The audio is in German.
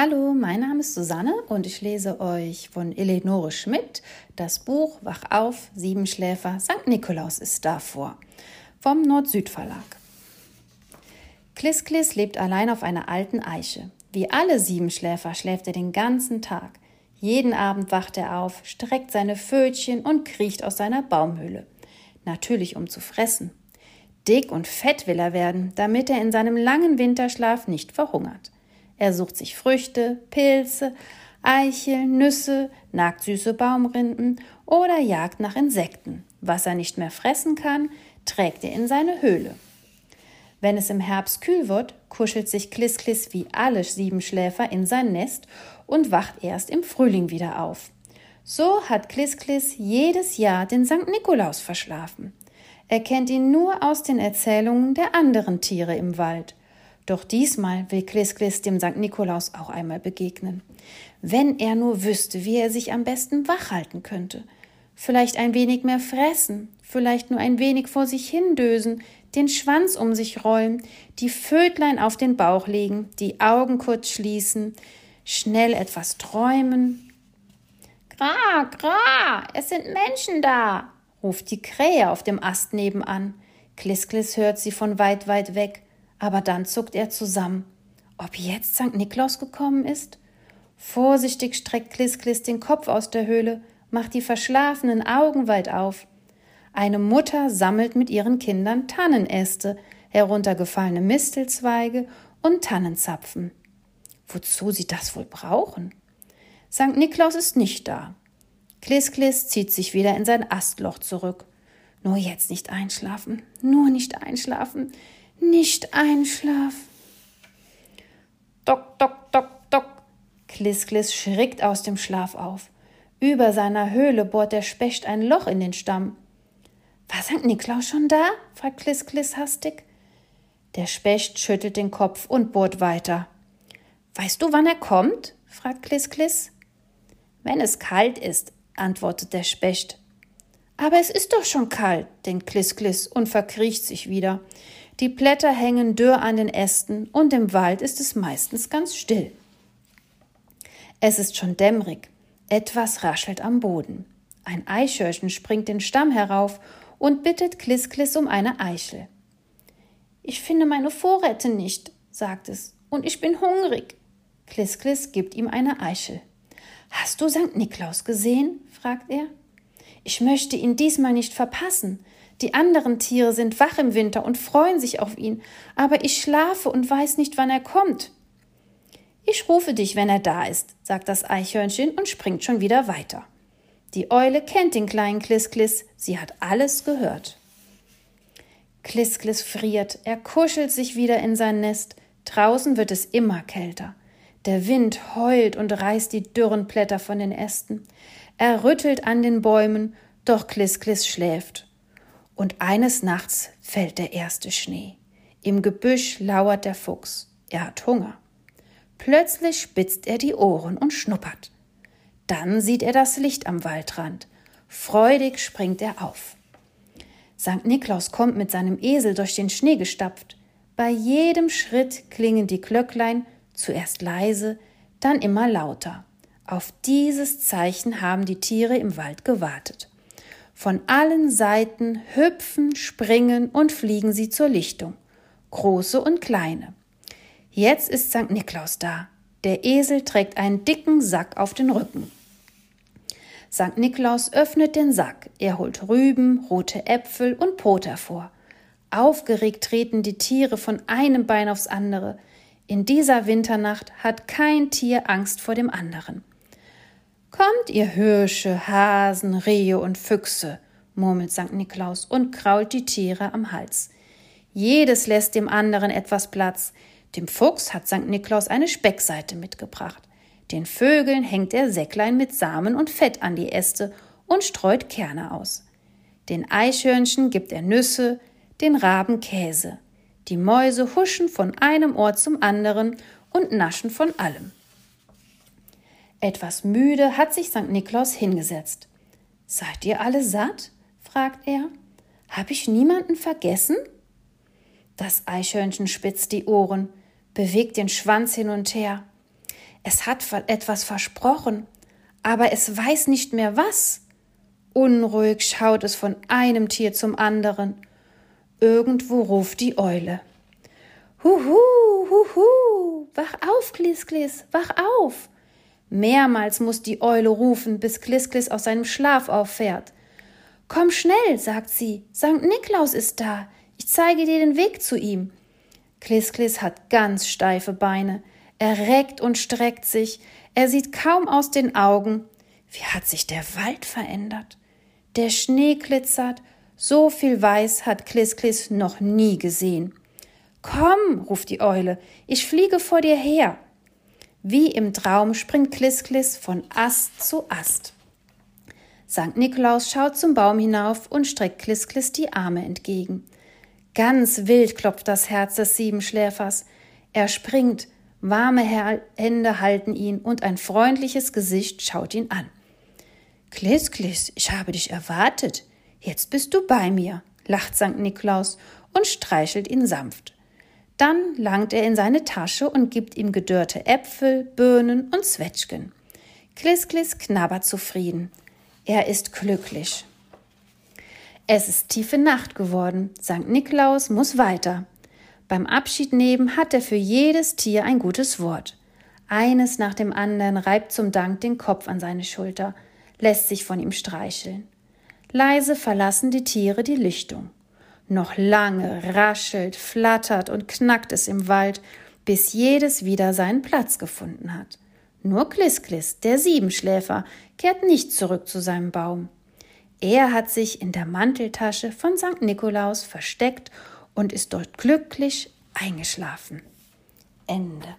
Hallo, mein Name ist Susanne und ich lese euch von Eleonore Schmidt das Buch Wach auf, Siebenschläfer, St. Nikolaus ist da vor vom Nord-Süd-Verlag. Kliss lebt allein auf einer alten Eiche. Wie alle Siebenschläfer schläft er den ganzen Tag. Jeden Abend wacht er auf, streckt seine Pfötchen und kriecht aus seiner Baumhöhle. Natürlich um zu fressen. Dick und fett will er werden, damit er in seinem langen Winterschlaf nicht verhungert. Er sucht sich Früchte, Pilze, Eicheln, Nüsse, nagt süße Baumrinden oder jagt nach Insekten. Was er nicht mehr fressen kann, trägt er in seine Höhle. Wenn es im Herbst kühl wird, kuschelt sich Klisklis wie alle Siebenschläfer in sein Nest und wacht erst im Frühling wieder auf. So hat Klisklis jedes Jahr den St. Nikolaus verschlafen. Er kennt ihn nur aus den Erzählungen der anderen Tiere im Wald. Doch diesmal will Klisklis dem St. Nikolaus auch einmal begegnen. Wenn er nur wüsste, wie er sich am besten wach halten könnte. Vielleicht ein wenig mehr fressen, vielleicht nur ein wenig vor sich hindösen, den Schwanz um sich rollen, die Fötlein auf den Bauch legen, die Augen kurz schließen, schnell etwas träumen. Gra, gra, es sind Menschen da, ruft die Krähe auf dem Ast nebenan. Klisklis hört sie von weit, weit weg aber dann zuckt er zusammen. Ob jetzt St. Niklaus gekommen ist? Vorsichtig streckt Klisklis den Kopf aus der Höhle, macht die verschlafenen Augen weit auf. Eine Mutter sammelt mit ihren Kindern Tannenäste, heruntergefallene Mistelzweige und Tannenzapfen. Wozu sie das wohl brauchen? St. Niklaus ist nicht da. Klisklis zieht sich wieder in sein Astloch zurück. Nur jetzt nicht einschlafen, nur nicht einschlafen. Nicht einschlafen. Dock, dock, dock, dock. Klisklis schrickt aus dem Schlaf auf. Über seiner Höhle bohrt der Specht ein Loch in den Stamm. War St. Niklaus schon da? fragt Klisklis hastig. Der Specht schüttelt den Kopf und bohrt weiter. Weißt du, wann er kommt? fragt Klisklis. Wenn es kalt ist, antwortet der Specht. Aber es ist doch schon kalt, denkt Klisklis und verkriecht sich wieder. Die Blätter hängen dürr an den Ästen und im Wald ist es meistens ganz still. Es ist schon dämmerig. Etwas raschelt am Boden. Ein Eichhörnchen springt den Stamm herauf und bittet Klisklis um eine Eichel. Ich finde meine Vorräte nicht, sagt es, und ich bin hungrig. Klisklis gibt ihm eine Eichel. Hast du St. Niklaus gesehen? fragt er. Ich möchte ihn diesmal nicht verpassen. Die anderen Tiere sind wach im Winter und freuen sich auf ihn, aber ich schlafe und weiß nicht, wann er kommt. Ich rufe dich, wenn er da ist, sagt das Eichhörnchen und springt schon wieder weiter. Die Eule kennt den kleinen Klisklis, sie hat alles gehört. Klisklis friert, er kuschelt sich wieder in sein Nest, draußen wird es immer kälter. Der Wind heult und reißt die dürren Blätter von den Ästen. Er rüttelt an den Bäumen, doch Klisklis schläft und eines Nachts fällt der erste Schnee. Im Gebüsch lauert der Fuchs. Er hat Hunger. Plötzlich spitzt er die Ohren und schnuppert. Dann sieht er das Licht am Waldrand. Freudig springt er auf. St. Niklaus kommt mit seinem Esel durch den Schnee gestapft. Bei jedem Schritt klingen die Glöcklein zuerst leise, dann immer lauter. Auf dieses Zeichen haben die Tiere im Wald gewartet. Von allen Seiten hüpfen, springen und fliegen sie zur Lichtung, große und kleine. Jetzt ist St. Niklaus da. Der Esel trägt einen dicken Sack auf den Rücken. St. Niklaus öffnet den Sack. Er holt Rüben, rote Äpfel und Brot hervor. Aufgeregt treten die Tiere von einem Bein aufs andere. In dieser Winternacht hat kein Tier Angst vor dem anderen. Kommt, ihr Hirsche, Hasen, Rehe und Füchse, murmelt St. Niklaus und krault die Tiere am Hals. Jedes lässt dem anderen etwas Platz. Dem Fuchs hat St. Niklaus eine Speckseite mitgebracht. Den Vögeln hängt er Säcklein mit Samen und Fett an die Äste und streut Kerne aus. Den Eichhörnchen gibt er Nüsse, den Raben Käse. Die Mäuse huschen von einem Ort zum anderen und naschen von allem. Etwas müde hat sich St. Niklaus hingesetzt. Seid ihr alle satt? fragt er. Hab ich niemanden vergessen? Das Eichhörnchen spitzt die Ohren, bewegt den Schwanz hin und her. Es hat etwas versprochen, aber es weiß nicht mehr was. Unruhig schaut es von einem Tier zum anderen. Irgendwo ruft die Eule. Huhu, huhu, wach auf, Klis, Klis, wach auf. Mehrmals muss die Eule rufen, bis Klis, Klis aus seinem Schlaf auffährt. Komm schnell, sagt sie, Sankt Niklaus ist da. Ich zeige dir den Weg zu ihm. Klis, Klis hat ganz steife Beine. Er reckt und streckt sich. Er sieht kaum aus den Augen. Wie hat sich der Wald verändert? Der Schnee glitzert. So viel Weiß hat Klis, Klis noch nie gesehen. Komm, ruft die Eule, ich fliege vor dir her. Wie im Traum springt Klisklis von Ast zu Ast. Sankt Nikolaus schaut zum Baum hinauf und streckt Klisklis die Arme entgegen. Ganz wild klopft das Herz des Siebenschläfers. Er springt, warme Hände halten ihn und ein freundliches Gesicht schaut ihn an. Klisklis, ich habe dich erwartet. Jetzt bist du bei mir, lacht Sankt Nikolaus und streichelt ihn sanft. Dann langt er in seine Tasche und gibt ihm gedörrte Äpfel, Birnen und Zwetschgen. Klisklis knabbert zufrieden. Er ist glücklich. Es ist tiefe Nacht geworden. St. Niklaus muss weiter. Beim Abschied nehmen hat er für jedes Tier ein gutes Wort. Eines nach dem anderen reibt zum Dank den Kopf an seine Schulter, lässt sich von ihm streicheln. Leise verlassen die Tiere die Lichtung. Noch lange raschelt, flattert und knackt es im Wald, bis jedes wieder seinen Platz gefunden hat. Nur Klisklis, der Siebenschläfer, kehrt nicht zurück zu seinem Baum. Er hat sich in der Manteltasche von St. Nikolaus versteckt und ist dort glücklich eingeschlafen. Ende.